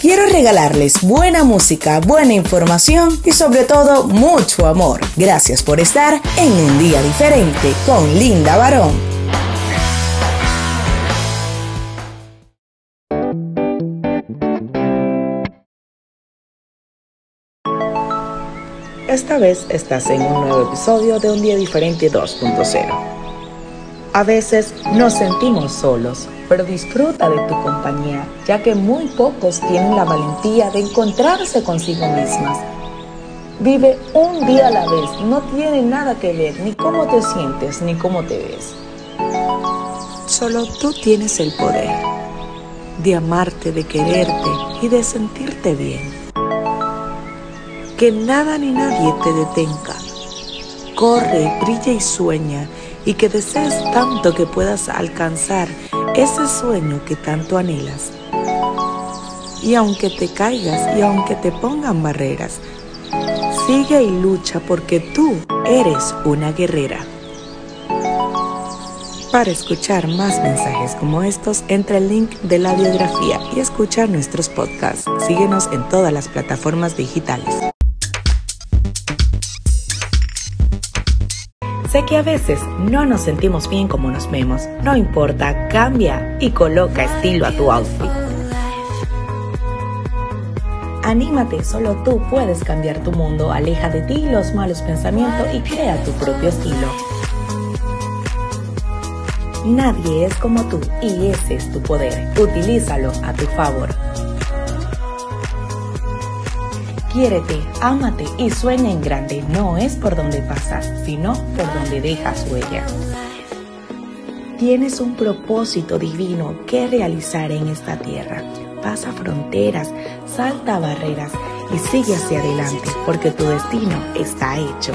quiero regalarles buena música, buena información y sobre todo mucho amor. Gracias por estar en un día diferente con Linda Barón. Esta vez estás en un nuevo episodio de Un Día Diferente 2.0. A veces nos sentimos solos, pero disfruta de tu compañía, ya que muy pocos tienen la valentía de encontrarse consigo mismas. Vive un día a la vez, no tiene nada que ver ni cómo te sientes ni cómo te ves. Solo tú tienes el poder de amarte, de quererte y de sentirte bien que nada ni nadie te detenga. Corre, brilla y sueña y que desees tanto que puedas alcanzar ese sueño que tanto anhelas. Y aunque te caigas y aunque te pongan barreras, sigue y lucha porque tú eres una guerrera. Para escuchar más mensajes como estos, entra el link de la biografía y escucha nuestros podcasts. Síguenos en todas las plataformas digitales. Sé que a veces no nos sentimos bien como nos vemos. No importa, cambia y coloca estilo a tu outfit. Anímate, solo tú puedes cambiar tu mundo. Aleja de ti los malos pensamientos y crea tu propio estilo. Nadie es como tú y ese es tu poder. Utilízalo a tu favor. Quiérete, ámate y sueña en grande. No es por donde pasas, sino por donde dejas huella. Tienes un propósito divino que realizar en esta tierra. Pasa fronteras, salta barreras y sigue hacia adelante porque tu destino está hecho.